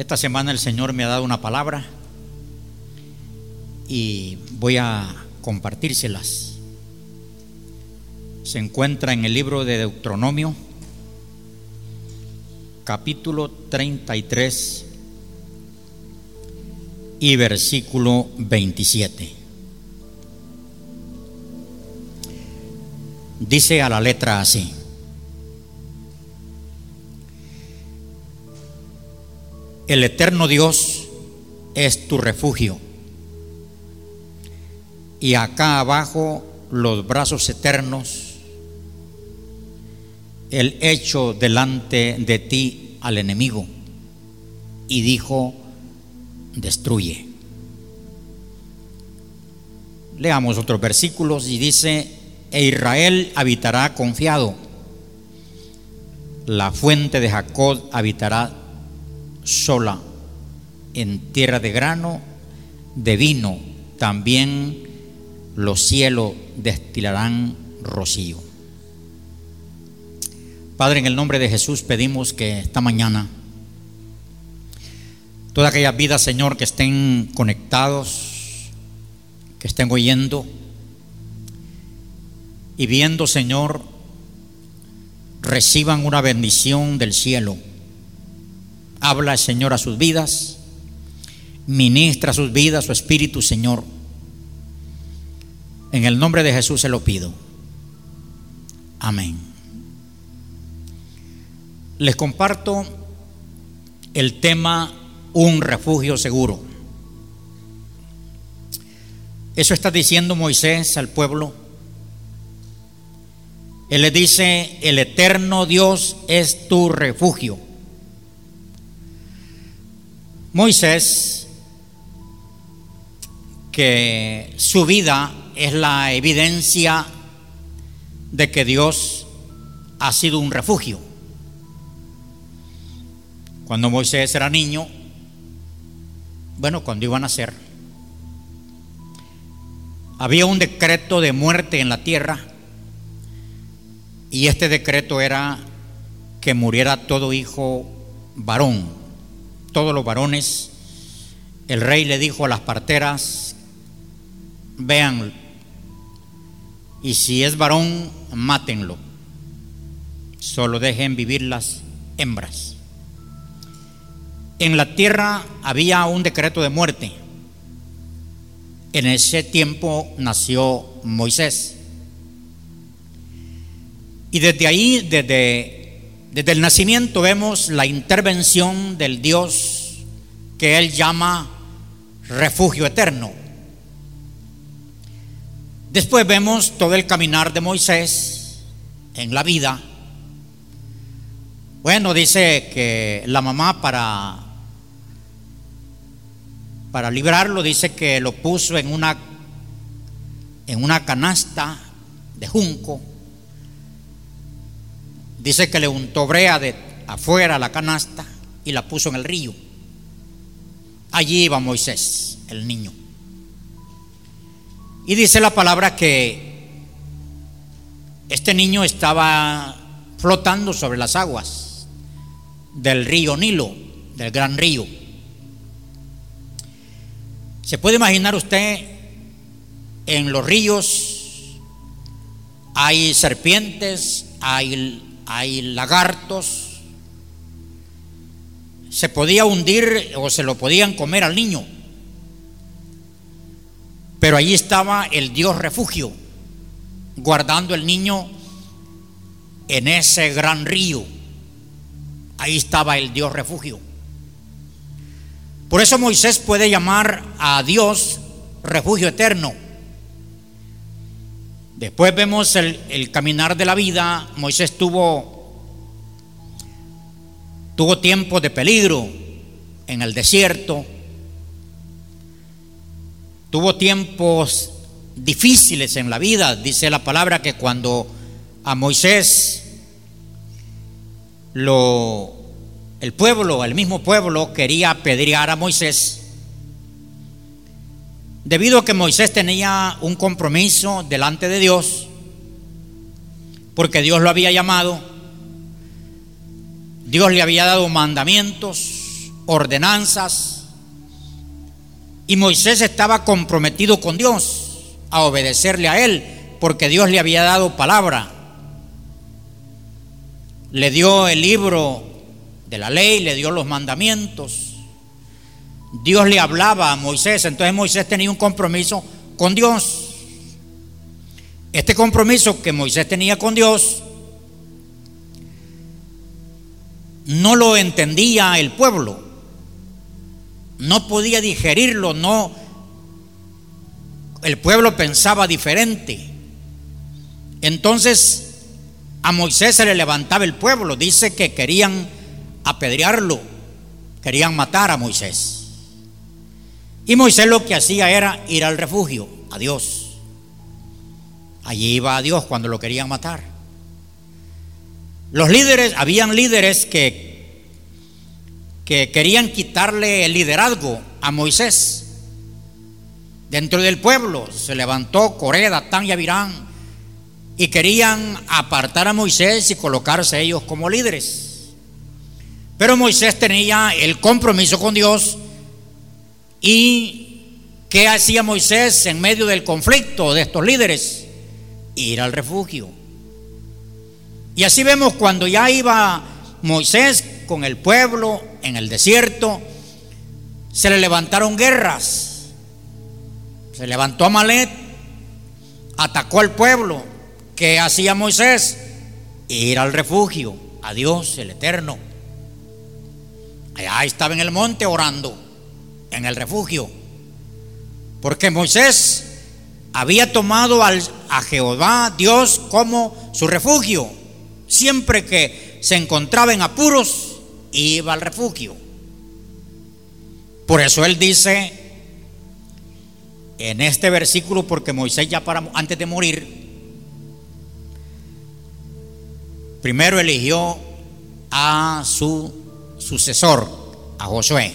Esta semana el Señor me ha dado una palabra y voy a compartírselas. Se encuentra en el libro de Deuteronomio, capítulo 33 y versículo 27. Dice a la letra así. El eterno Dios es tu refugio. Y acá abajo los brazos eternos, el hecho delante de ti al enemigo. Y dijo, destruye. Leamos otros versículos y dice, e Israel habitará confiado, la fuente de Jacob habitará sola en tierra de grano, de vino, también los cielos destilarán rocío. Padre, en el nombre de Jesús pedimos que esta mañana todas aquellas vidas, Señor, que estén conectados, que estén oyendo y viendo, Señor, reciban una bendición del cielo Habla, Señor, a sus vidas. Ministra sus vidas, su espíritu, Señor. En el nombre de Jesús se lo pido. Amén. Les comparto el tema un refugio seguro. Eso está diciendo Moisés al pueblo. Él le dice, el eterno Dios es tu refugio. Moisés, que su vida es la evidencia de que Dios ha sido un refugio. Cuando Moisés era niño, bueno, cuando iba a nacer, había un decreto de muerte en la tierra y este decreto era que muriera todo hijo varón todos los varones, el rey le dijo a las parteras, vean, y si es varón, mátenlo, solo dejen vivir las hembras. En la tierra había un decreto de muerte. En ese tiempo nació Moisés. Y desde ahí, desde desde el nacimiento vemos la intervención del Dios que Él llama refugio eterno. Después vemos todo el caminar de Moisés en la vida. Bueno, dice que la mamá para para librarlo dice que lo puso en una en una canasta de junco Dice que le untó brea de afuera la canasta y la puso en el río. Allí iba Moisés, el niño. Y dice la palabra que este niño estaba flotando sobre las aguas del río Nilo, del gran río. ¿Se puede imaginar usted en los ríos hay serpientes, hay hay lagartos, se podía hundir o se lo podían comer al niño. Pero allí estaba el Dios refugio, guardando el niño en ese gran río. Ahí estaba el Dios refugio. Por eso Moisés puede llamar a Dios refugio eterno. Después vemos el, caminar de la vida. Moisés tuvo, tuvo tiempo de peligro en el desierto. Tuvo tiempos difíciles en la vida. Dice la palabra que cuando a Moisés lo, el pueblo, el mismo pueblo quería apedrear a Moisés, Debido a que Moisés tenía un compromiso delante de Dios, porque Dios lo había llamado, Dios le había dado mandamientos, ordenanzas, y Moisés estaba comprometido con Dios a obedecerle a él, porque Dios le había dado palabra. Le dio el libro de la ley, le dio los mandamientos. Dios le hablaba a Moisés, entonces Moisés tenía un compromiso con Dios. Este compromiso que Moisés tenía con Dios no lo entendía el pueblo, no podía digerirlo, no, el pueblo pensaba diferente. Entonces a Moisés se le levantaba el pueblo, dice que querían apedrearlo, querían matar a Moisés. Y Moisés lo que hacía era ir al refugio, a Dios. Allí iba a Dios cuando lo querían matar. Los líderes, habían líderes que, que querían quitarle el liderazgo a Moisés. Dentro del pueblo se levantó Coré, Datán y Abirán y querían apartar a Moisés y colocarse ellos como líderes. Pero Moisés tenía el compromiso con Dios y ¿qué hacía Moisés en medio del conflicto de estos líderes? Ir al refugio. Y así vemos cuando ya iba Moisés con el pueblo en el desierto, se le levantaron guerras. Se levantó Amalet, atacó al pueblo. ¿Qué hacía Moisés? Ir al refugio, a Dios el Eterno. Allá estaba en el monte orando, en el refugio. Porque Moisés había tomado a Jehová, Dios, como su refugio. Siempre que se encontraba en apuros, iba al refugio. Por eso él dice en este versículo, porque Moisés ya para, antes de morir, primero eligió a su sucesor, a Josué.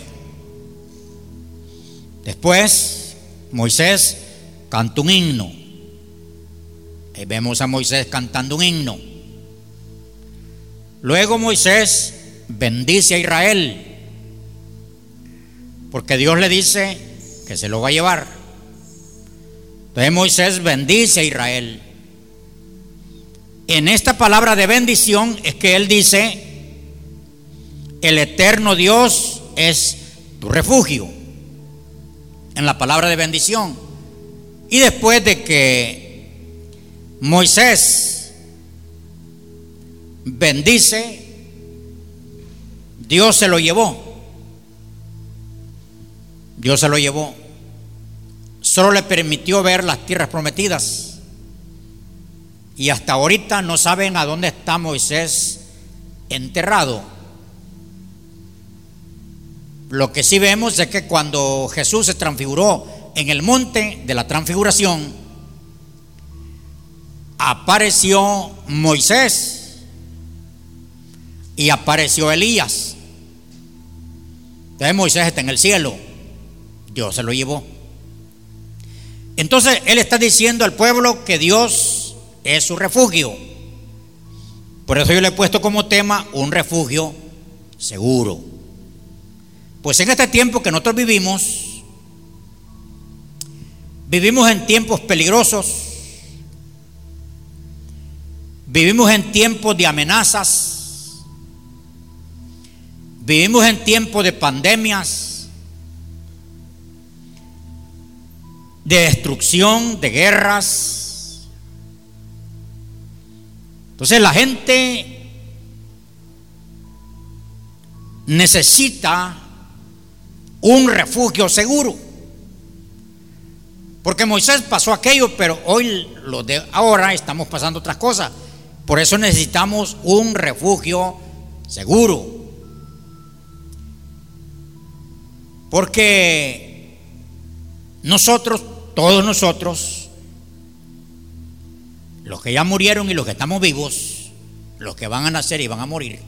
Después, Moisés canta un himno. Y vemos a Moisés cantando un himno. Luego Moisés bendice a Israel, porque Dios le dice que se lo va a llevar. Entonces Moisés bendice a Israel. En esta palabra de bendición es que él dice, el eterno Dios es tu refugio. En la palabra de bendición. Y después de que Moisés bendice, Dios se lo llevó. Dios se lo llevó. Solo le permitió ver las tierras prometidas. Y hasta ahorita no saben a dónde está Moisés enterrado. Lo que sí vemos es que cuando Jesús se transfiguró en el monte de la transfiguración, apareció Moisés y apareció Elías. Entonces Moisés está en el cielo. Dios se lo llevó. Entonces él está diciendo al pueblo que Dios es su refugio. Por eso yo le he puesto como tema un refugio seguro. Pues en este tiempo que nosotros vivimos, vivimos en tiempos peligrosos, vivimos en tiempos de amenazas, Vivimos en tiempos de pandemias, de destrucción, de guerras. Entonces la gente necesita un refugio seguro. Porque Moisés pasó aquello, pero hoy, lo de ahora, estamos pasando otras cosas. Por eso necesitamos un refugio seguro. Porque nosotros, todos nosotros, los que ya murieron y los que estamos vivos, los que van a nacer y van a morir,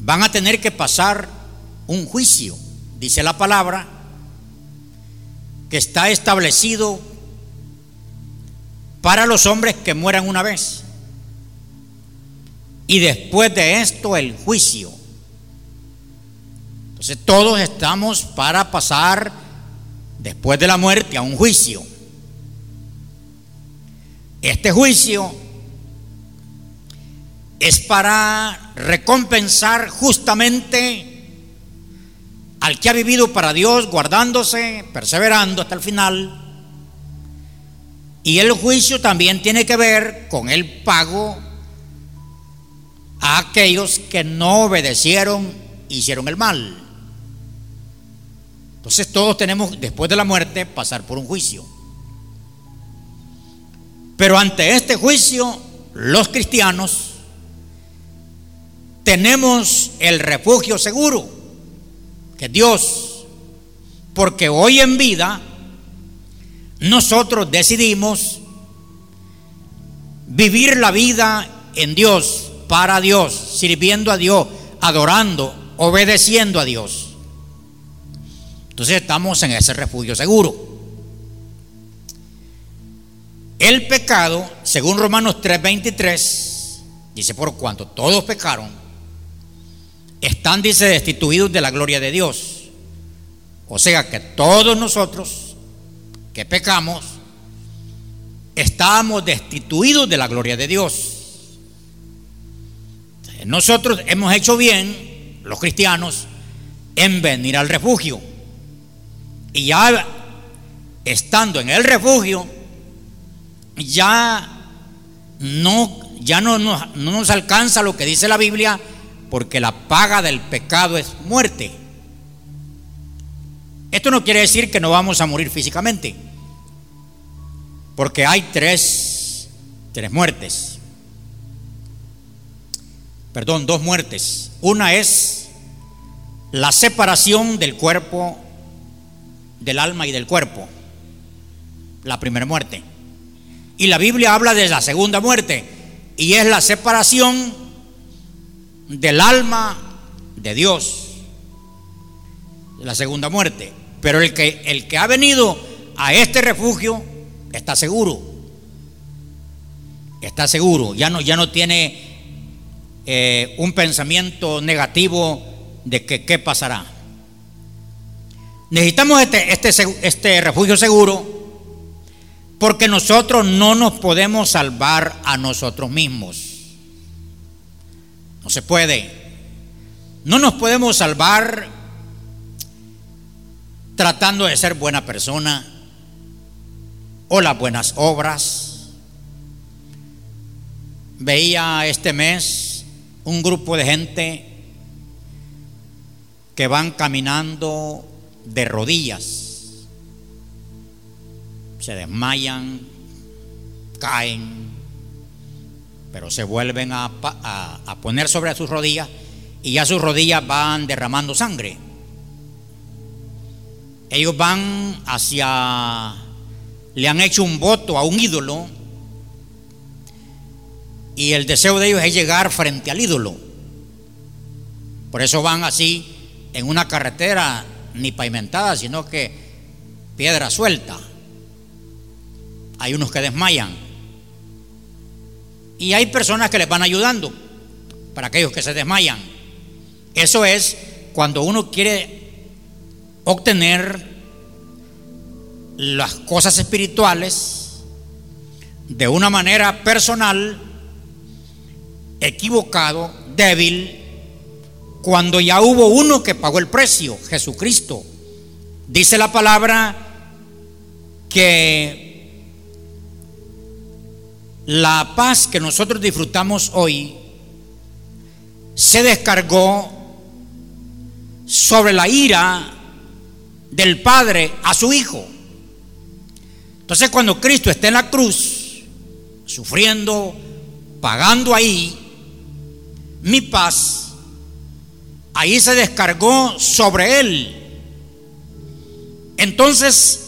van a tener que pasar un juicio, dice la palabra, que está establecido para los hombres que mueran una vez. Y después de esto el juicio Entonces todos estamos para pasar después de la muerte a un juicio. Este juicio es para recompensar justamente al que ha vivido para Dios, guardándose, perseverando hasta el final. Y el juicio también tiene que ver con el pago a aquellos que no obedecieron, hicieron el mal. Entonces todos tenemos, después de la muerte, pasar por un juicio. Pero ante este juicio, los cristianos tenemos el refugio seguro, que es Dios. Porque hoy en vida nosotros decidimos vivir la vida en Dios, para Dios, sirviendo a Dios, adorando, obedeciendo a Dios. Entonces estamos en ese refugio seguro. El pecado, según Romanos 3:23, dice, por cuanto todos pecaron, están, dice, destituidos de la gloria de Dios. O sea que todos nosotros que pecamos, estamos destituidos de la gloria de Dios. Nosotros hemos hecho bien, los cristianos, en venir al refugio. Y ya estando en el refugio, ya no, ya no, no, nos alcanza lo que dice la Biblia, porque la paga del pecado es muerte. Esto no quiere decir que no vamos a morir físicamente, porque hay tres, tres muertes. Perdón, dos muertes. Una es la separación del cuerpo del alma y del cuerpo, la primera muerte. Y la Biblia habla de la segunda muerte, y es la separación del alma de Dios, la segunda muerte. Pero el que, el que ha venido a este refugio está seguro, está seguro, ya no, ya no tiene eh, un pensamiento negativo de que qué pasará. Necesitamos este, este, este refugio seguro porque nosotros no nos podemos salvar a nosotros mismos. No se puede. No nos podemos salvar tratando de ser buena persona o las buenas obras. Veía este mes un grupo de gente que van caminando de rodillas. Se desmayan, caen, pero se vuelven a, poner sobre sus rodillas y ya sus rodillas van derramando sangre. Ellos van hacia, le han hecho un voto a un ídolo y el deseo de ellos es llegar frente al ídolo. Por eso van así en una carretera ni pavimentada, sino que piedra suelta. Hay unos que desmayan. Y hay personas que les van ayudando para aquellos que se desmayan. Eso es cuando uno quiere obtener las cosas espirituales de una manera personal, equivocado, débil, cuando ya hubo uno que pagó el precio, Jesucristo. Dice la palabra que la paz que nosotros disfrutamos hoy se descargó sobre la ira del Padre a su Hijo. Entonces cuando Cristo está en la cruz, sufriendo, pagando ahí, mi paz ahí se descargó sobre él. Entonces,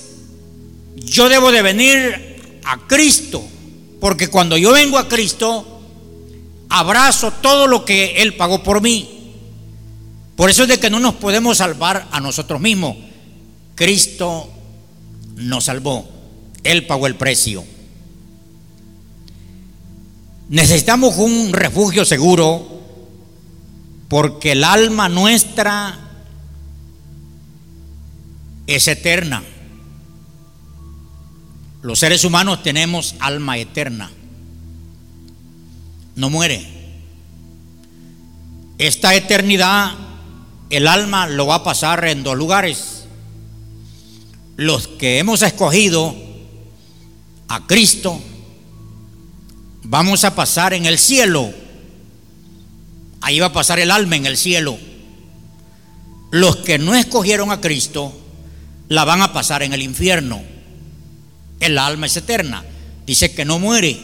yo debo de venir a Cristo, porque cuando yo vengo a Cristo, abrazo todo lo que Él pagó por mí. Por eso es de que no nos podemos salvar a nosotros mismos. Cristo nos salvó. Él pagó el precio. Necesitamos un refugio seguro porque el alma nuestra es eterna. Los seres humanos tenemos alma eterna. No muere. Esta eternidad, el alma lo va a pasar en dos lugares. Los que hemos escogido a Cristo, vamos a pasar en el cielo. Ahí va a pasar el alma en el cielo. Los que no escogieron a Cristo, la van a pasar en el infierno. El alma es eterna. Dice que no muere.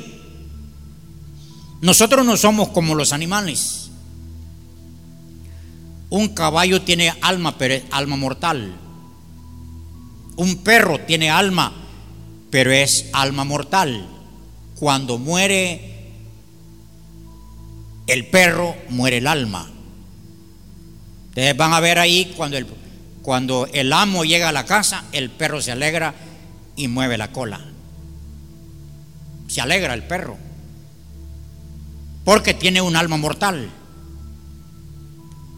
Nosotros no somos como los animales. Un caballo tiene alma, pero es alma mortal. Un perro tiene alma, pero es alma mortal. Cuando muere el perro, muere el alma. Ustedes van a ver ahí cuando el, cuando el amo llega a la casa, el perro se alegra y mueve la cola. Se alegra el perro. Porque tiene un alma mortal.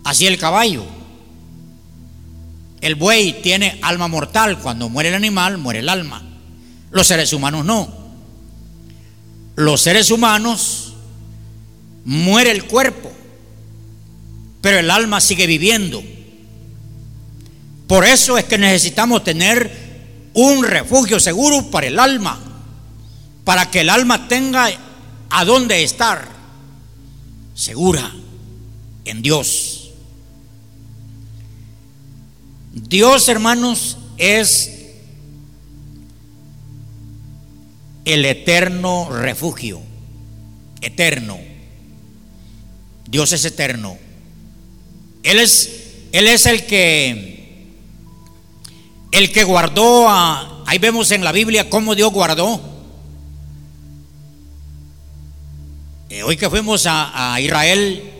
Así el caballo. El buey tiene alma mortal. Cuando muere el animal, muere el alma. Los seres humanos no. Los seres humanos muere el cuerpo, pero el alma sigue viviendo. Por eso es que necesitamos tener un refugio seguro para el alma, para que el alma tenga a dónde estar, segura en Dios. Dios, hermanos, es el eterno refugio, eterno. Dios es eterno. Él es, Él es el que el que guardó a, ahí vemos en la Biblia cómo Dios guardó. Eh, hoy que fuimos a, Israel,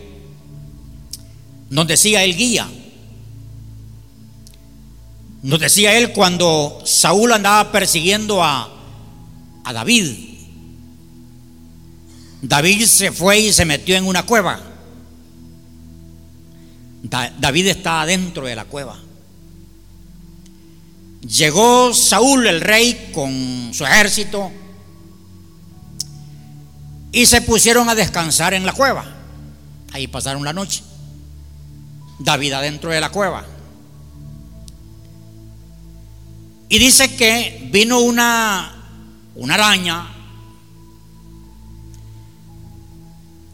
nos decía el guía, nos decía él cuando Saúl andaba persiguiendo a, a David. David se fue y se metió en una cueva. Da, David está adentro de la cueva. Llegó Saúl, el rey, con su ejército y se pusieron a descansar en la cueva. Ahí pasaron la noche. David adentro de la cueva. Y dice que vino una, una araña.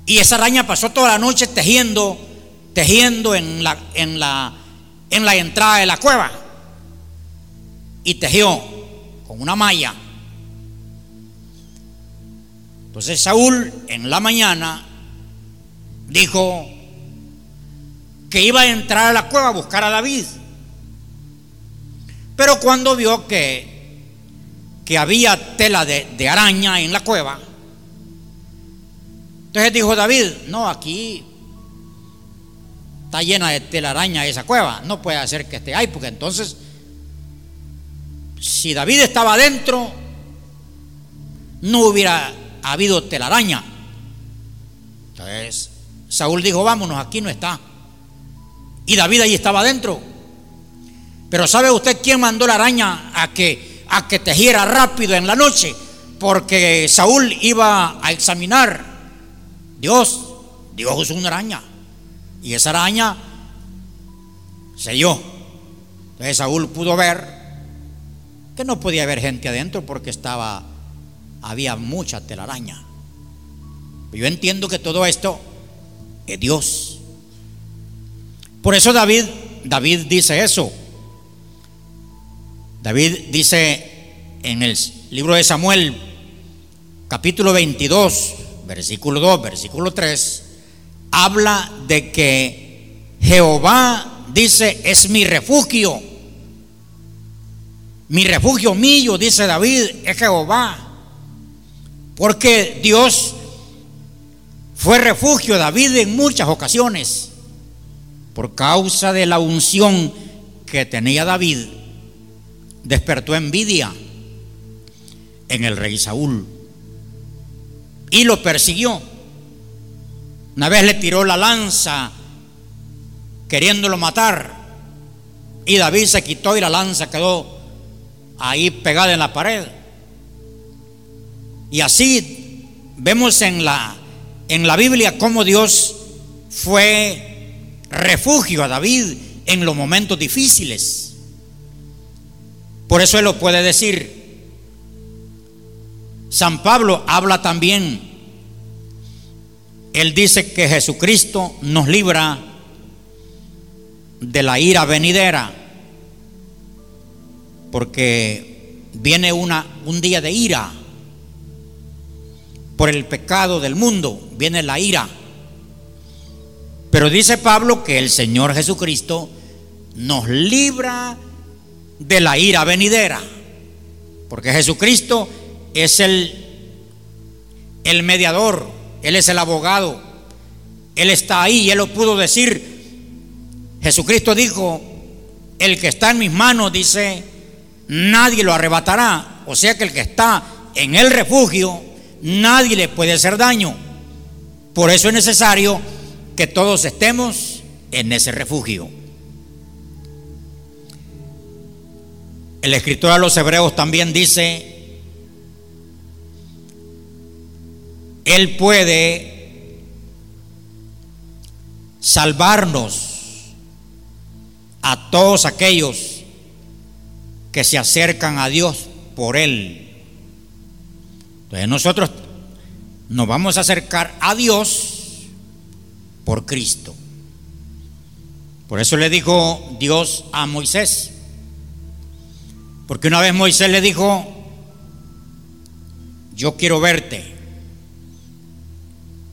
Y esa araña pasó toda la noche tejiendo, tejiendo en la, en la, en la entrada de la cueva y tejió con una malla. Entonces Saúl en la mañana dijo que iba a entrar a la cueva a buscar a David. Pero cuando vio que, que había tela de, de araña en la cueva, entonces dijo David, no, aquí está llena de telaraña esa cueva, no puede hacer que esté ahí, porque entonces si David estaba adentro, no hubiera habido telaraña. Entonces, Saúl dijo, vámonos, aquí no está. Y David allí estaba adentro. Pero ¿sabe usted quién mandó la araña a que, a que tejiera rápido en la noche? Porque Saúl iba a examinar. Dios, Dios es una araña. Y esa araña se dio. Entonces Saúl pudo ver que no podía haber gente adentro porque estaba, había mucha telaraña. Yo entiendo que todo esto es Dios. Por eso David, David dice eso. David dice en el libro de Samuel, capítulo 22, versículo 2, versículo 3, habla de que Jehová dice, es mi refugio mi refugio mío, dice David, es Jehová. Porque Dios fue refugio de David en muchas ocasiones. Por causa de la unción que tenía David, despertó envidia en el rey Saúl y lo persiguió. Una vez le tiró la lanza queriéndolo matar Y David se quitó y la lanza quedó ahí pegada en la pared. Y así vemos en la, en la Biblia cómo Dios fue refugio a David en los momentos difíciles. Por eso él lo puede decir. San Pablo habla también. Él dice que Jesucristo nos libra de la ira venidera, porque viene una, un día de ira por el pecado del mundo, viene la ira. Pero dice Pablo que el Señor Jesucristo nos libra de la ira venidera, porque Jesucristo es el, el mediador, Él es el abogado, Él está ahí Él lo pudo decir. Jesucristo dijo, el que está en mis manos, dice, nadie lo arrebatará. O sea que el que está en el refugio, nadie le puede hacer daño. Por eso es necesario que todos estemos en ese refugio. El escritor a los hebreos también dice, Él puede salvarnos a todos aquellos que se acercan a Dios por Él. Entonces nosotros nos vamos a acercar a Dios por Cristo. Por eso le dijo Dios a Moisés. Porque una vez Moisés le dijo, yo quiero verte.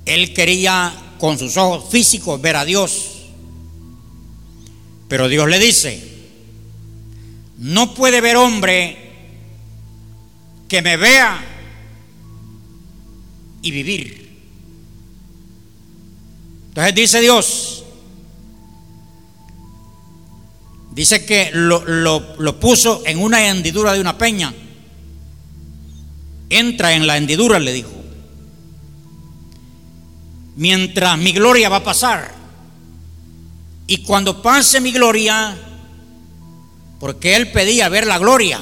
Él quería con sus ojos físicos ver a Dios. Pero Dios le dice, no puede ver hombre que me vea y vivir. Entonces dice Dios, dice que lo, lo, puso en una hendidura de una peña. Entra en la hendidura, le dijo mientras mi gloria va a pasar. Y cuando pase mi gloria, porque él pedía ver la gloria.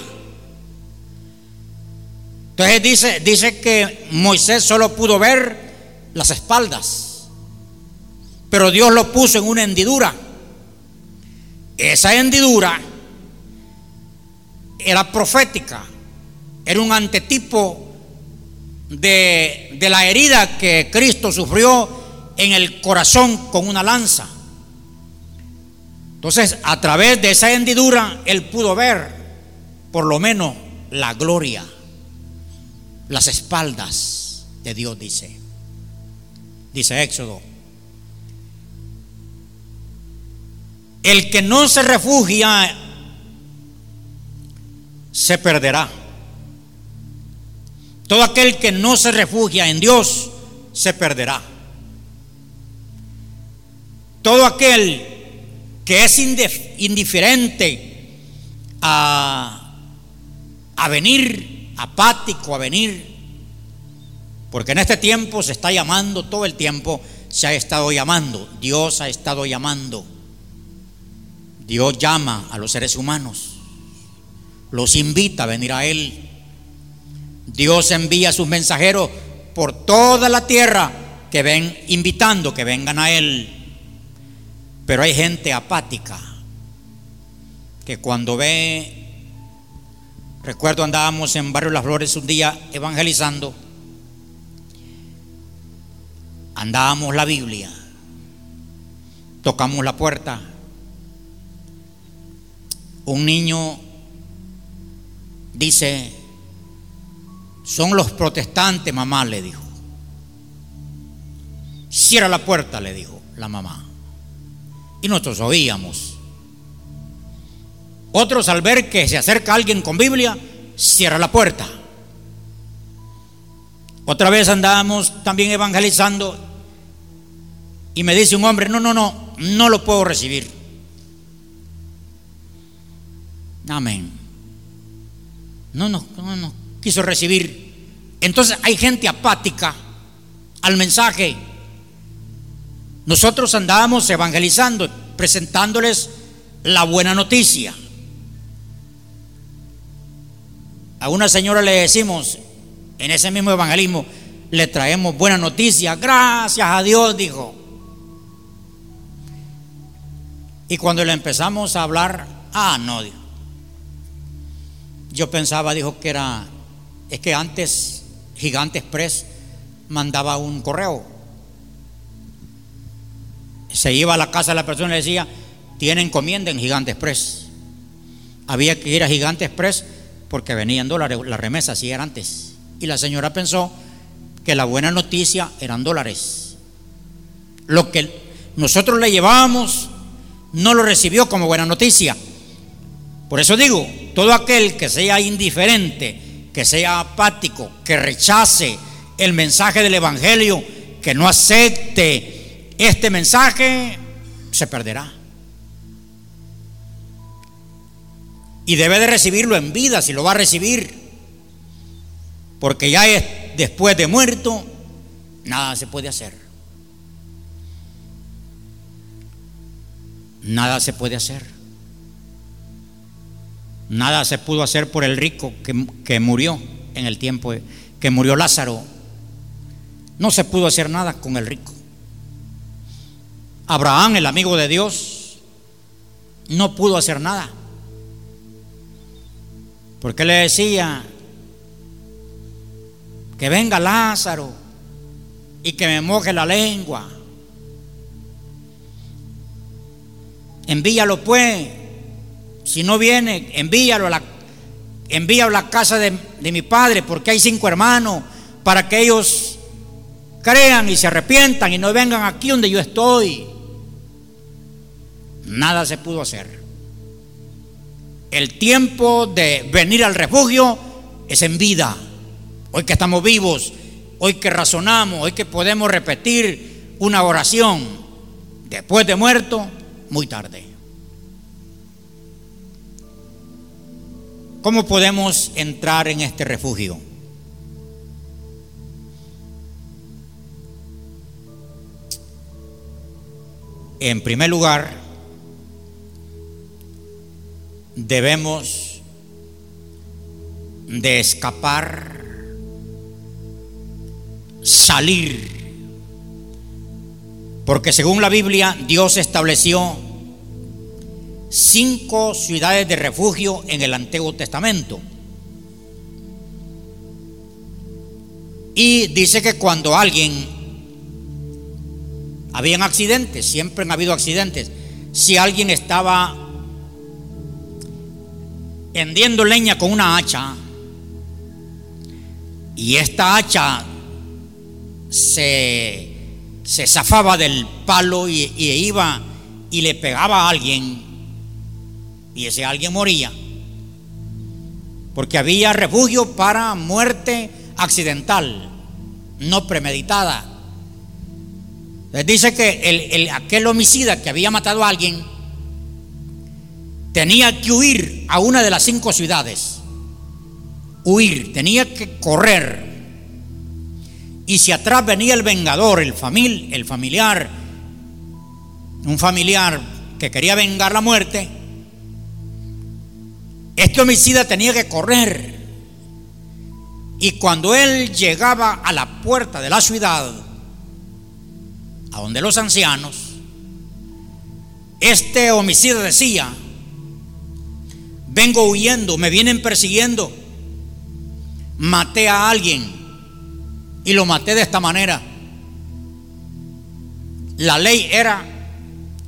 Entonces dice, dice que Moisés solo pudo ver las espaldas, pero Dios lo puso en una hendidura. Esa hendidura era profética, era un antetipo de, la herida que Cristo sufrió en el corazón con una lanza. Entonces, a través de esa hendidura, él pudo ver por lo menos la gloria, las espaldas de Dios, dice. Dice Éxodo. El que no se refugia se perderá. Todo aquel que no se refugia en Dios se perderá. Todo aquel que es indiferente a, a venir, apático a venir, porque en este tiempo se está llamando, todo el tiempo se ha estado llamando, Dios ha estado llamando. Dios llama a los seres humanos, los invita a venir a Él. Dios envía sus mensajeros por toda la tierra que ven invitando que vengan a Él. Pero hay gente apática que cuando ve, recuerdo andábamos en Barrio Las Flores un día evangelizando, andábamos la Biblia, tocamos la puerta, un niño dice, son los protestantes, mamá, le dijo. Cierra la puerta, le dijo la mamá. Y nosotros oíamos. Otros al ver que se acerca alguien con Biblia, cierra la puerta. Otra vez andábamos también evangelizando y me dice un hombre, no, no, no, no lo puedo recibir. Amén. No, no, no, no quiso recibir. Entonces hay gente apática al mensaje. Nosotros andábamos evangelizando, presentándoles la buena noticia. A una señora le decimos, en ese mismo evangelismo, le traemos buena noticia. Gracias a Dios, dijo. Y cuando le empezamos a hablar, ah, no, dijo. Yo pensaba, dijo que era, es que antes Gigante Express mandaba un correo. Se iba a la casa de la persona y le decía, tiene encomienda en Gigante Express. Había que ir a Gigante Express porque venían dólares, la remesa así era antes. Y la señora pensó que la buena noticia eran dólares. Lo que nosotros le llevábamos no lo recibió como buena noticia. Por eso digo, todo aquel que sea indiferente, que sea apático, que rechace el mensaje del Evangelio, que no acepte este mensaje, se perderá. Y debe de recibirlo en vida si lo va a recibir. Porque ya es después de muerto, nada se puede hacer. Nada se puede hacer. Nada se pudo hacer por el rico que, que murió en el tiempo que murió Lázaro. No se pudo hacer nada con el rico. Abraham, el amigo de Dios, no pudo hacer nada. Porque le decía que venga Lázaro y que me moje la lengua. Envíalo pues. Si no viene, envíalo a la, envíalo a la casa de, de mi padre, porque hay cinco hermanos, para que ellos crean y se arrepientan y no vengan aquí donde yo estoy. Nada se pudo hacer. El tiempo de venir al refugio es en vida. Hoy que estamos vivos, hoy que razonamos, hoy que podemos repetir una oración después de muerto, muy tarde. ¿Cómo podemos entrar en este refugio? En primer lugar, debemos de escapar, salir, porque según la Biblia Dios estableció cinco ciudades de refugio en el Antiguo Testamento. Y dice que cuando alguien, habían accidentes, siempre han habido accidentes, si alguien estaba hendiendo leña con una hacha. Y esta hacha se, se zafaba del palo y, y iba y le pegaba a alguien. Y ese alguien moría. Porque había refugio para muerte accidental, no premeditada. Les dice que el, el, aquel homicida que había matado a alguien tenía que huir a una de las cinco ciudades. Huir, tenía que correr. Y si atrás venía el vengador, el, el familiar, un familiar que quería vengar la muerte, este homicida tenía que correr. Y cuando él llegaba a la puerta de la ciudad, a donde los ancianos, este homicida decía, vengo huyendo, me vienen persiguiendo, maté a alguien y lo maté de esta manera. La ley era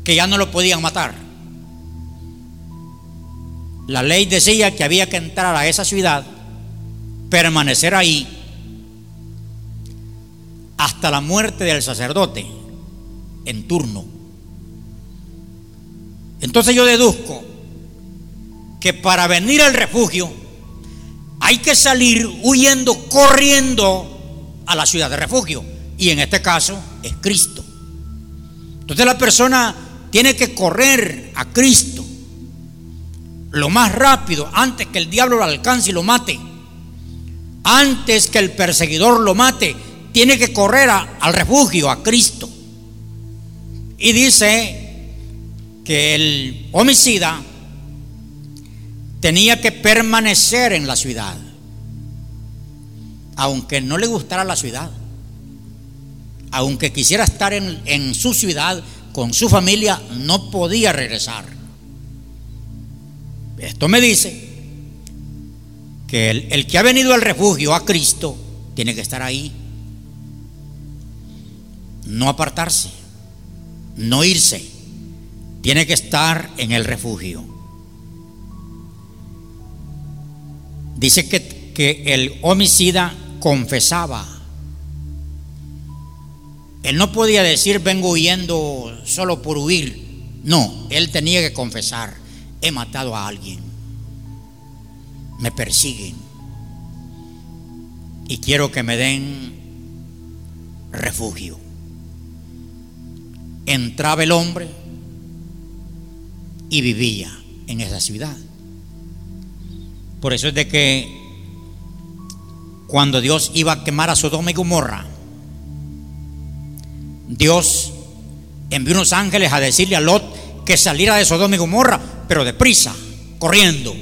que ya no lo podían matar. La ley decía que había que entrar a esa ciudad, permanecer ahí hasta la muerte del sacerdote en turno. Entonces yo deduzco que para venir al refugio hay que salir huyendo, corriendo a la ciudad de refugio. Y en este caso es Cristo. Entonces la persona tiene que correr a Cristo lo más rápido antes que el diablo lo alcance y lo mate. Antes que el perseguidor lo mate, tiene que correr al refugio, a Cristo. Y dice que el homicida tenía que permanecer en la ciudad, aunque no le gustara la ciudad, aunque quisiera estar en, su ciudad con su familia, no podía regresar. Esto me dice que el, el que ha venido al refugio a Cristo tiene que estar ahí, no apartarse, no irse, tiene que estar en el refugio. Dice que, que el homicida confesaba. Él no podía decir vengo huyendo solo por huir. No, él tenía que confesar, he matado a alguien, me persiguen y quiero que me den refugio. Entraba el hombre y vivía en esa ciudad. Por eso es de que cuando Dios iba a quemar a Sodoma y Gomorra, Dios envió unos ángeles a decirle a Lot que saliera de Sodoma y Gomorra, pero deprisa, corriendo.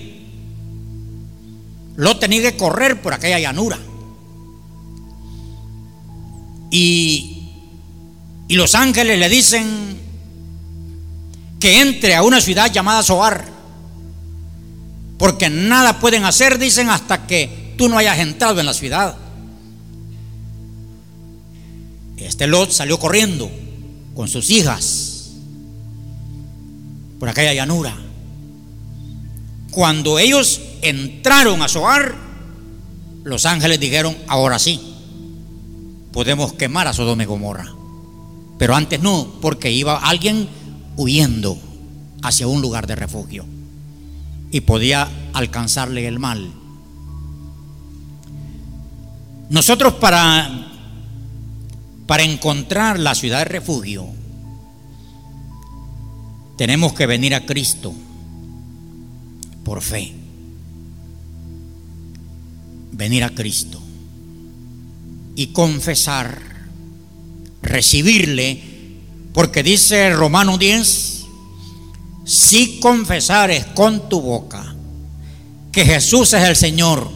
Lot tenía que correr por aquella llanura. Y, y los ángeles le dicen que entre a una ciudad llamada Zoar, porque nada pueden hacer, dicen, hasta que tú no hayas entrado en la ciudad. Este Lot salió corriendo con sus hijas por aquella llanura. Cuando ellos entraron a Zoar, los ángeles dijeron, ahora sí, podemos quemar a Sodoma y Gomorra. Pero antes no, porque iba alguien huyendo hacia un lugar de refugio y podía alcanzarle el mal. Nosotros para para encontrar la ciudad de refugio tenemos que venir a Cristo por fe. Venir a Cristo y confesar, recibirle, porque dice Romano 10, si confesares con tu boca que Jesús es el Señor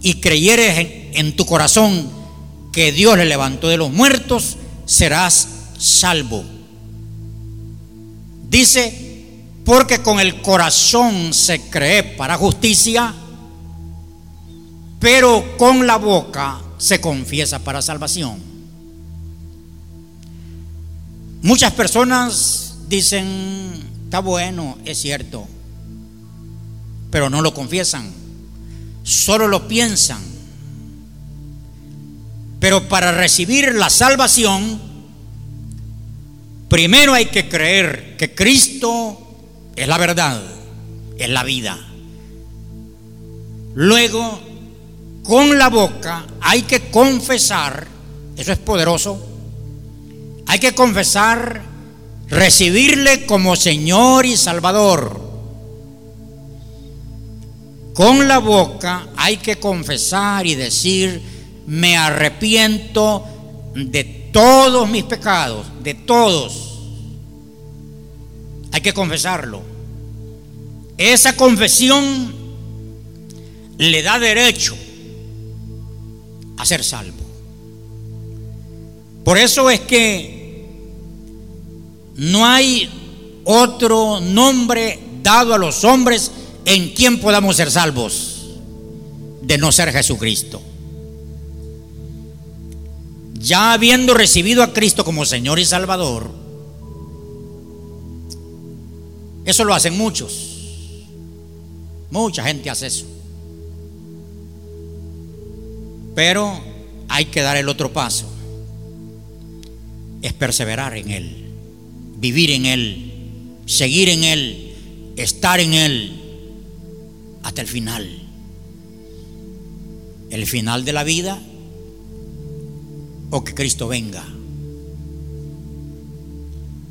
y creyeres en, en tu corazón que Dios le levantó de los muertos, serás salvo. Dice, porque con el corazón se cree para justicia, pero con la boca se confiesa para salvación. Muchas personas dicen, está bueno, es cierto, pero no lo confiesan, solo lo piensan. Pero para recibir la salvación, primero hay que creer que Cristo es la verdad, es la vida. Luego con la boca hay que confesar, eso es poderoso, hay que confesar, recibirle como Señor y Salvador. Con la boca hay que confesar y decir, me arrepiento de todos mis pecados, de todos. Hay que confesarlo. Esa confesión le da derecho a ser salvo. Por eso es que no hay otro nombre dado a los hombres en quien podamos ser salvos de no ser Jesucristo. Ya habiendo recibido a Cristo como Señor y Salvador, eso lo hacen muchos. Mucha gente hace eso. Pero hay que dar el otro paso. Es perseverar en Él, vivir en Él, seguir en Él, estar en Él hasta el final. El final de la vida o que Cristo venga.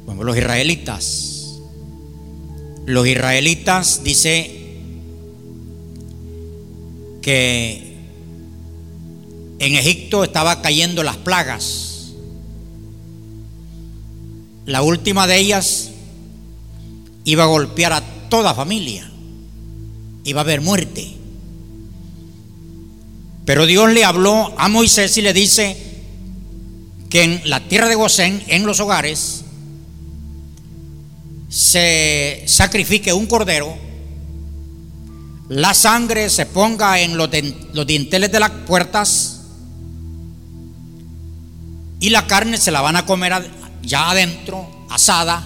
Como los israelitas. Los israelitas dice que en Egipto estaba cayendo las plagas. La última de ellas iba a golpear a toda familia, iba a haber muerte. Pero Dios le habló a Moisés y le dice que en la tierra de Gosén, en los hogares, se sacrifique un cordero, la sangre se ponga en los, dinteles de las puertas y la carne se la van a comer ya adentro, asada.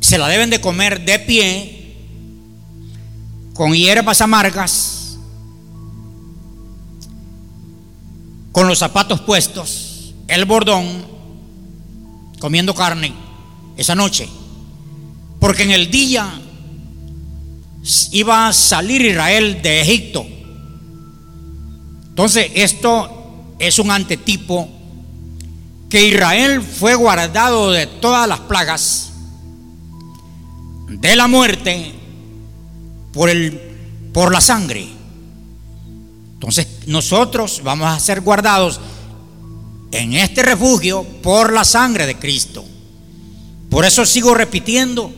Se la deben de comer de pie, con hierbas amargas, con los zapatos puestos, el bordón, comiendo carne esa noche. Porque en el día iba a salir Israel de Egipto. Entonces esto es un antetipo que Israel fue guardado de todas las plagas, de la muerte, por, el, por la sangre. Entonces nosotros vamos a ser guardados en este refugio por la sangre de Cristo. Por eso sigo repitiendo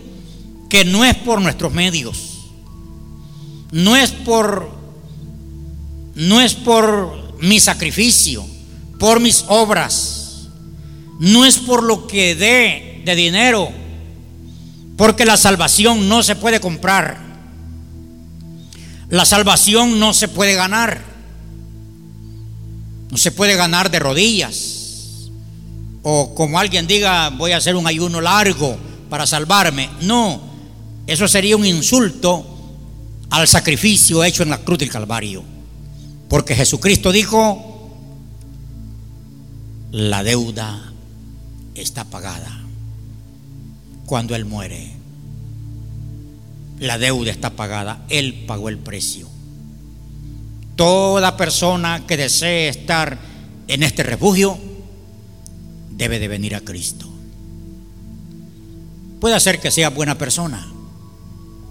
que no es por nuestros medios, no es por no es por mi sacrificio, por mis obras, no es por lo que dé de dinero, porque la salvación no se puede comprar. La salvación no se puede ganar. No se puede ganar de rodillas. O como alguien diga, voy a hacer un ayuno largo para salvarme. No, eso sería un insulto al sacrificio hecho en la cruz del Calvario. Porque Jesucristo dijo, la deuda está pagada cuando Él muere. La deuda está pagada, Él pagó el precio. Toda persona que desee estar en este refugio debe de venir a Cristo. Puede ser que sea buena persona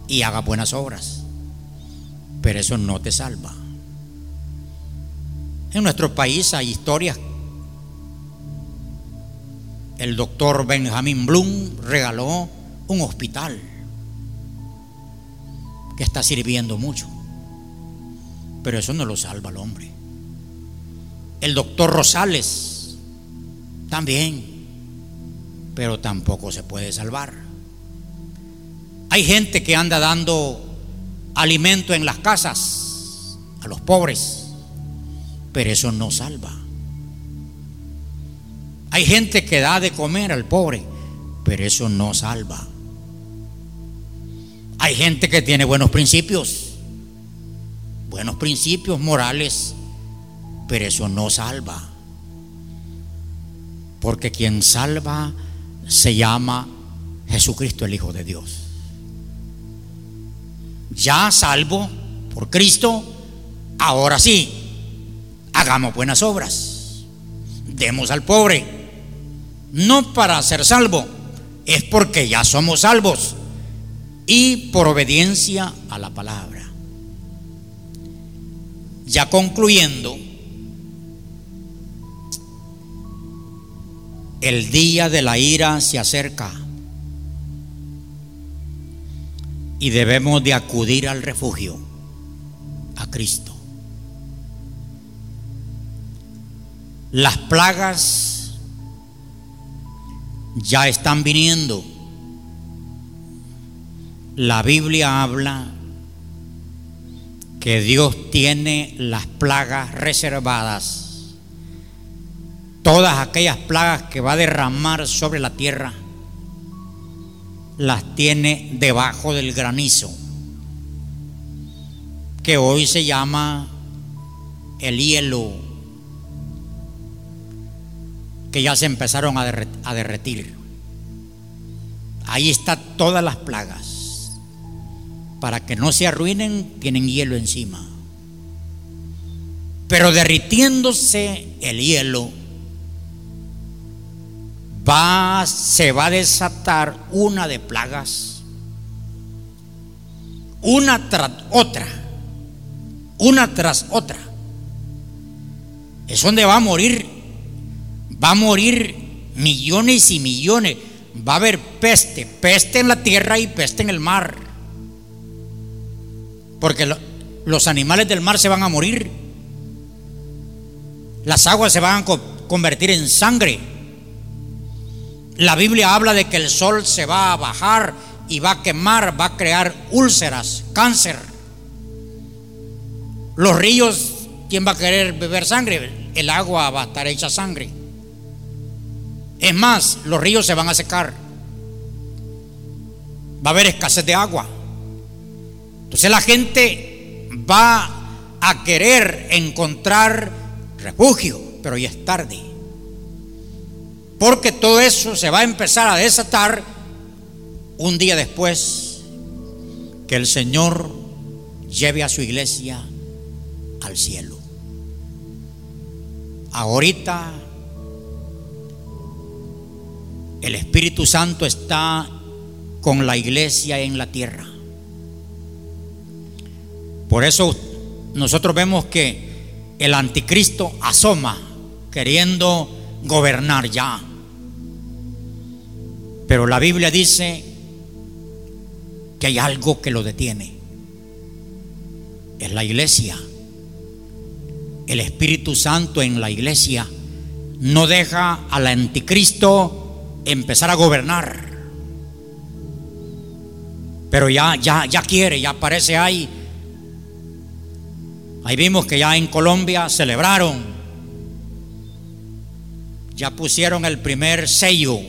y haga buenas obras, pero eso no te salva. En nuestro país hay historias. El doctor Benjamin Bloom regaló un hospital que está sirviendo mucho pero eso no lo salva al hombre. El doctor Rosales también, pero tampoco se puede salvar. Hay gente que anda dando alimento en las casas a los pobres, pero eso no salva. Hay gente que da de comer al pobre, pero eso no salva. Hay gente que tiene buenos principios, buenos principios morales, pero eso no salva. Porque quien salva se llama Jesucristo el Hijo de Dios. Ya salvo por Cristo, ahora sí, hagamos buenas obras. Demos al pobre. No para ser salvo, es porque ya somos salvos y por obediencia a la palabra. Ya concluyendo, el día de la ira se acerca y debemos de acudir al refugio, a Cristo. Las plagas ya están viniendo. La Biblia habla que Dios tiene las plagas reservadas, todas aquellas plagas que va a derramar sobre la tierra, las tiene debajo del granizo, que hoy se llama el hielo, que ya se empezaron a, derretir. Ahí están todas las plagas para que no se arruinen, tienen hielo encima. Pero derritiéndose el hielo, va, se va a desatar una de plagas, una tras otra, una tras otra. Es donde va a morir, va a morir millones y millones, va a haber peste, peste en la tierra y peste en el mar. Porque los animales del mar se van a morir. Las aguas se van a convertir en sangre. La Biblia habla de que el sol se va a bajar y va a quemar, va a crear úlceras, cáncer. Los ríos, ¿quién va a querer beber sangre? El agua va a estar hecha sangre. Es más, los ríos se van a secar. Va a haber escasez de agua. Entonces la gente va a querer encontrar refugio, pero ya es tarde. Porque todo eso se va a empezar a desatar un día después que el Señor lleve a su iglesia al cielo. Ahorita el Espíritu Santo está con la iglesia en la tierra. Por eso nosotros vemos que el anticristo asoma queriendo gobernar ya. Pero la Biblia dice que hay algo que lo detiene. Es la iglesia. El Espíritu Santo en la iglesia no deja al anticristo empezar a gobernar. Pero ya, ya, ya quiere, ya parece ahí. Ahí vimos que ya en Colombia celebraron. Ya pusieron el primer sello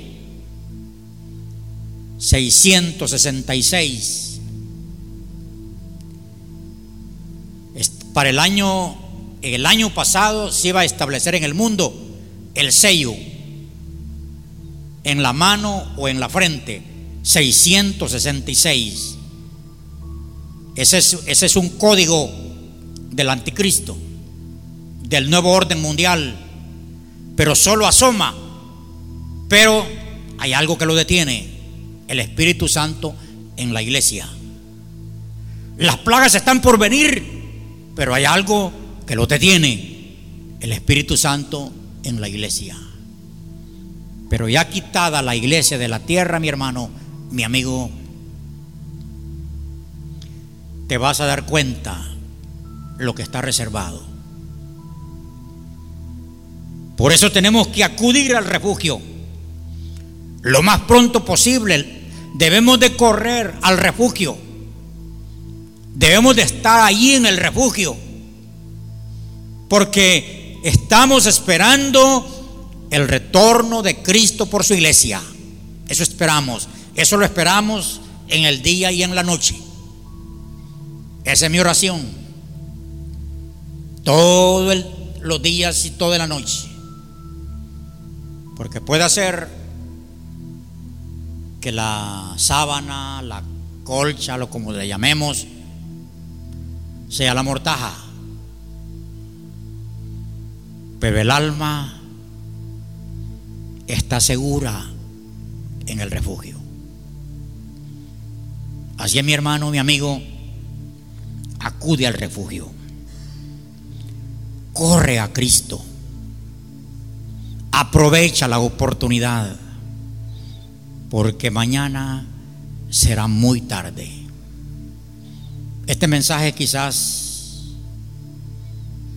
666. Para el año, el año pasado se iba a establecer en el mundo el sello en la mano o en la frente, 666. Ese es, ese es un código del anticristo, del nuevo orden mundial, pero solo asoma, pero hay algo que lo detiene el Espíritu Santo en la iglesia. Las plagas están por venir, pero hay algo que lo detiene, el Espíritu Santo en la iglesia. Pero ya quitada la iglesia de la tierra, mi hermano, mi amigo, te vas a dar cuenta lo que está reservado. Por eso tenemos que acudir al refugio lo más pronto posible. Debemos de correr al refugio. Debemos de estar allí en el refugio. Porque estamos esperando el retorno de Cristo por su iglesia. Eso esperamos. Eso lo esperamos en el día y en la noche. Esa es mi oración. Todos los días y toda la noche. Porque puede ser que la sábana, la colcha, lo como le llamemos, sea la mortaja. Pero el alma está segura en el refugio. Así es mi hermano, mi amigo, acude al refugio. Corre a Cristo. Aprovecha la oportunidad porque mañana será muy tarde. Este mensaje quizás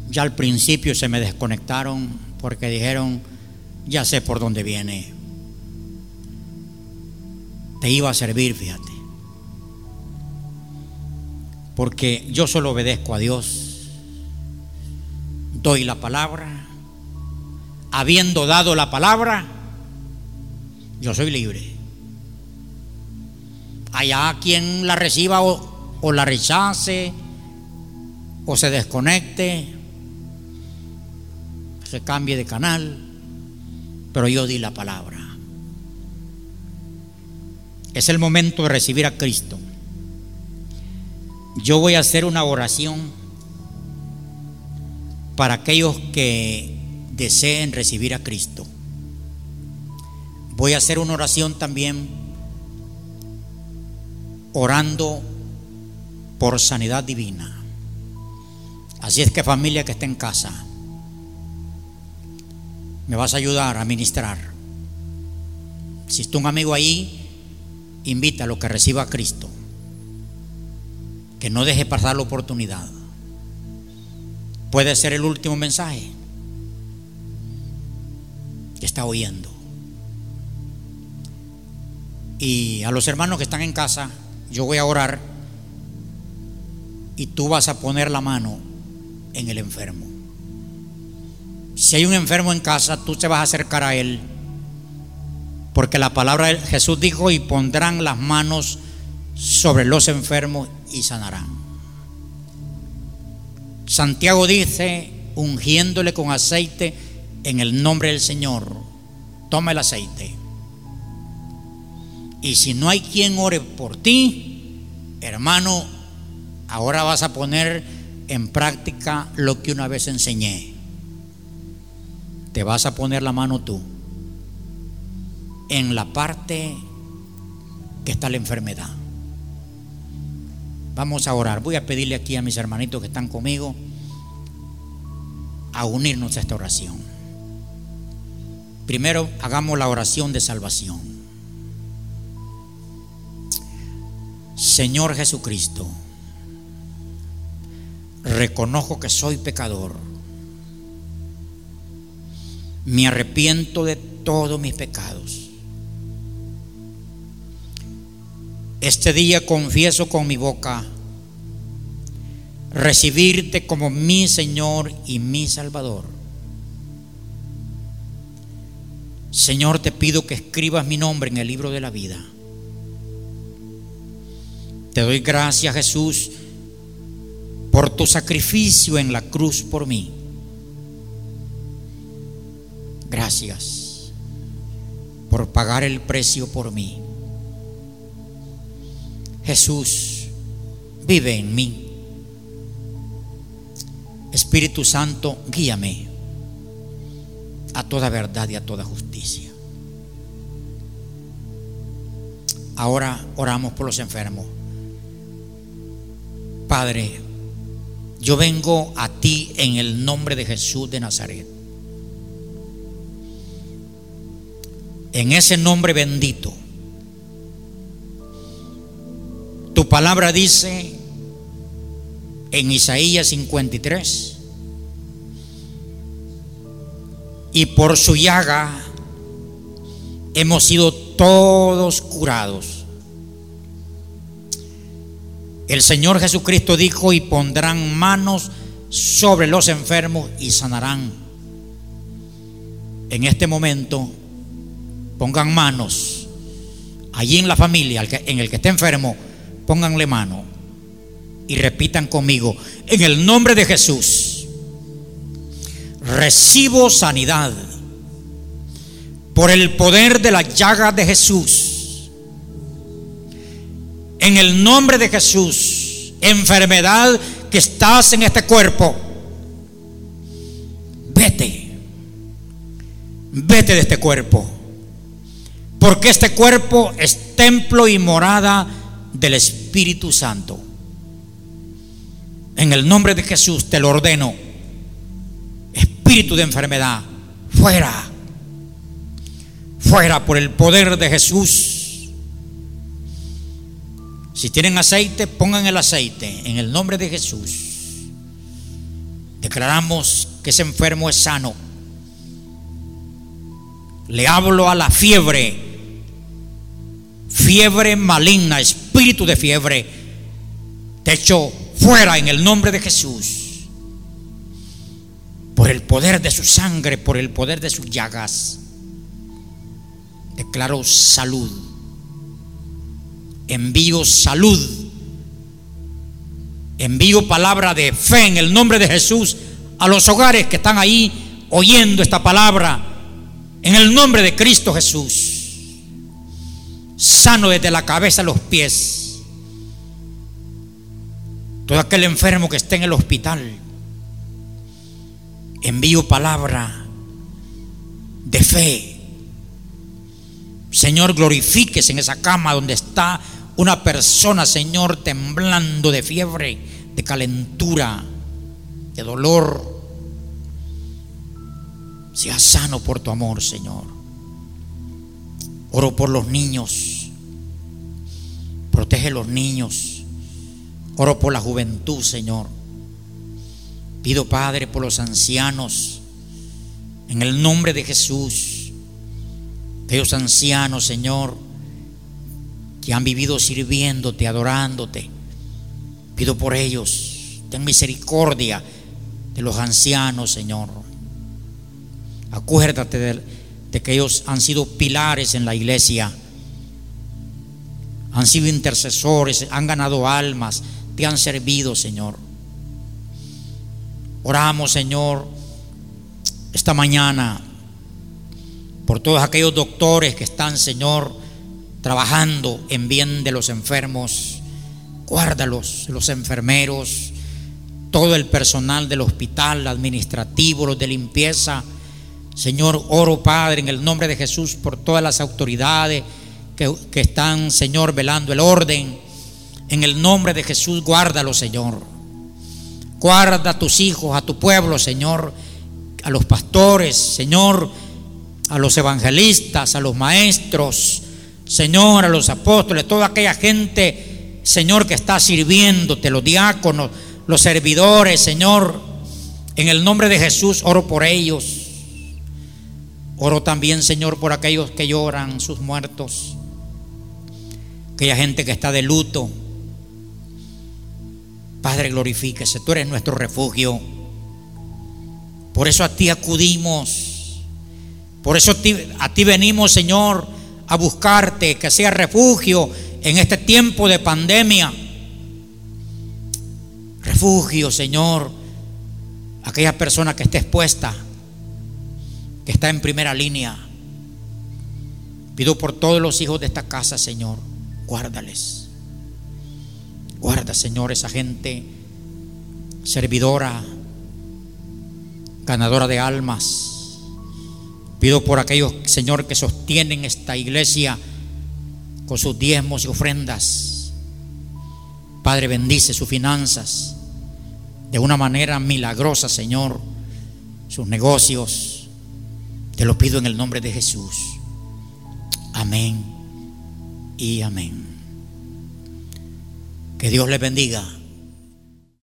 ya al principio se me desconectaron porque dijeron, ya sé por dónde viene. Te iba a servir, fíjate. Porque yo solo obedezco a Dios. Doy la palabra. Habiendo dado la palabra, yo soy libre allá quien la reciba o, la rechace o se desconecte, se cambie de canal, pero yo di la palabra. Es el momento de recibir a Cristo. Yo voy a hacer una oración para aquellos que deseen recibir a Cristo. Voy a hacer una oración también orando por sanidad divina. Así es que familia que está en casa, me vas a ayudar a ministrar. Si está un amigo ahí, invítalo que reciba a Cristo. Que no deje pasar la oportunidad. Puede ser el último mensaje que está oyendo. Y a los hermanos que están en casa, yo voy a orar y tú vas a poner la mano en el enfermo. Si hay un enfermo en casa, tú te vas a acercar a él. Porque la palabra de Jesús dijo, y pondrán las manos sobre los enfermos y sanarán. Santiago dice, ungiéndole con aceite en el nombre del Señor. Toma el aceite. Y si no hay quien ore por ti, hermano, ahora vas a poner en práctica lo que una vez enseñé. Te vas a poner la mano tú en la parte que está la enfermedad. Vamos a orar. Voy a pedirle aquí a mis hermanitos que están conmigo a unirnos a esta oración. Primero hagamos la oración de salvación. Señor Jesucristo, reconozco que soy pecador. Me arrepiento de todos mis pecados. Este día confieso con mi boca recibirte como mi Señor y mi Salvador. Señor, te pido que escribas mi nombre en el libro de la vida. Te doy gracias, Jesús, por tu sacrificio en la cruz por mí. Gracias por pagar el precio por mí. Jesús vive en mí. Espíritu Santo, guíame a toda verdad y a toda justicia. Ahora oramos por los enfermos. Padre, yo vengo a ti en el nombre de Jesús de Nazaret. En ese nombre bendito Tu palabra dice en Isaías 53, y por su llaga hemos sido todos curados. El Señor Jesucristo dijo, y pondrán manos sobre los enfermos y sanarán. En este momento, pongan manos allí en la familia, en el que esté enfermo, pónganle mano y repitan conmigo, en el nombre de Jesús, recibo sanidad por el poder de la llaga de Jesús. En el nombre de Jesús, enfermedad que estás en este cuerpo, vete, vete de este cuerpo, porque este cuerpo es templo y morada del Espíritu Santo. En el nombre de Jesús te lo ordeno. Espíritu de enfermedad, fuera. Fuera por el poder de Jesús. Si tienen aceite, pongan el aceite en el nombre de Jesús. Declaramos que ese enfermo es sano. Le hablo a la fiebre fiebre maligna, espíritu de fiebre, te echo fuera en el nombre de Jesús. Por el poder de su sangre, por el poder de sus llagas, declaro salud. Envío salud. Envío palabra de fe en el nombre de Jesús a los hogares que están ahí oyendo esta palabra. En el nombre de Cristo Jesús sano desde la cabeza a los pies. Todo aquel enfermo que esté en el hospital, envío palabra de fe. Señor, glorifíquese en esa cama donde está una persona, Señor, temblando de fiebre, de calentura, de dolor. Sea sano por tu amor, Señor. Oro por los niños. Protege los niños. Oro por la juventud, Señor. Pido, Padre, por los ancianos. En el nombre de Jesús. Aquellos ancianos, Señor, que han vivido sirviéndote, adorándote. Pido por ellos. Ten misericordia de los ancianos, Señor. Acuérdate de, de que ellos han sido pilares en la iglesia. Han sido intercesores, han ganado almas, te han servido, Señor. Oramos, Señor, esta mañana por todos aquellos doctores que están, Señor, trabajando en bien de los enfermos. Guárdalos, los enfermeros, todo el personal del hospital, administrativo, los de limpieza. Señor, oro, Padre, en el nombre de Jesús, por todas las autoridades que, que están, Señor, velando el orden. En el nombre de Jesús, guárdalo, Señor. Guarda a tus hijos, a tu pueblo, Señor, a los pastores, Señor, a los evangelistas, a los maestros, Señor, a los apóstoles, toda aquella gente, Señor, que está sirviéndote, los diáconos, los servidores, Señor, en el nombre de Jesús oro por ellos. Oro también, Señor, por aquellos que lloran sus muertos, aquella gente que está de luto. Padre, glorifíquese, tú eres nuestro refugio. Por eso a ti acudimos. Por eso a ti, venimos, Señor, a buscarte, que sea refugio en este tiempo de pandemia. Refugio, Señor, aquella persona que esté expuesta, que está en primera línea. Pido por todos los hijos de esta casa, Señor, guárdales. Guarda, Señor, esa gente servidora, ganadora de almas. Pido por aquellos, Señor, que sostienen esta iglesia con sus diezmos y ofrendas. Padre, bendice sus finanzas de una manera milagrosa, Señor, sus negocios. Te lo pido en el nombre de Jesús. Amén y amén. Que Dios les bendiga.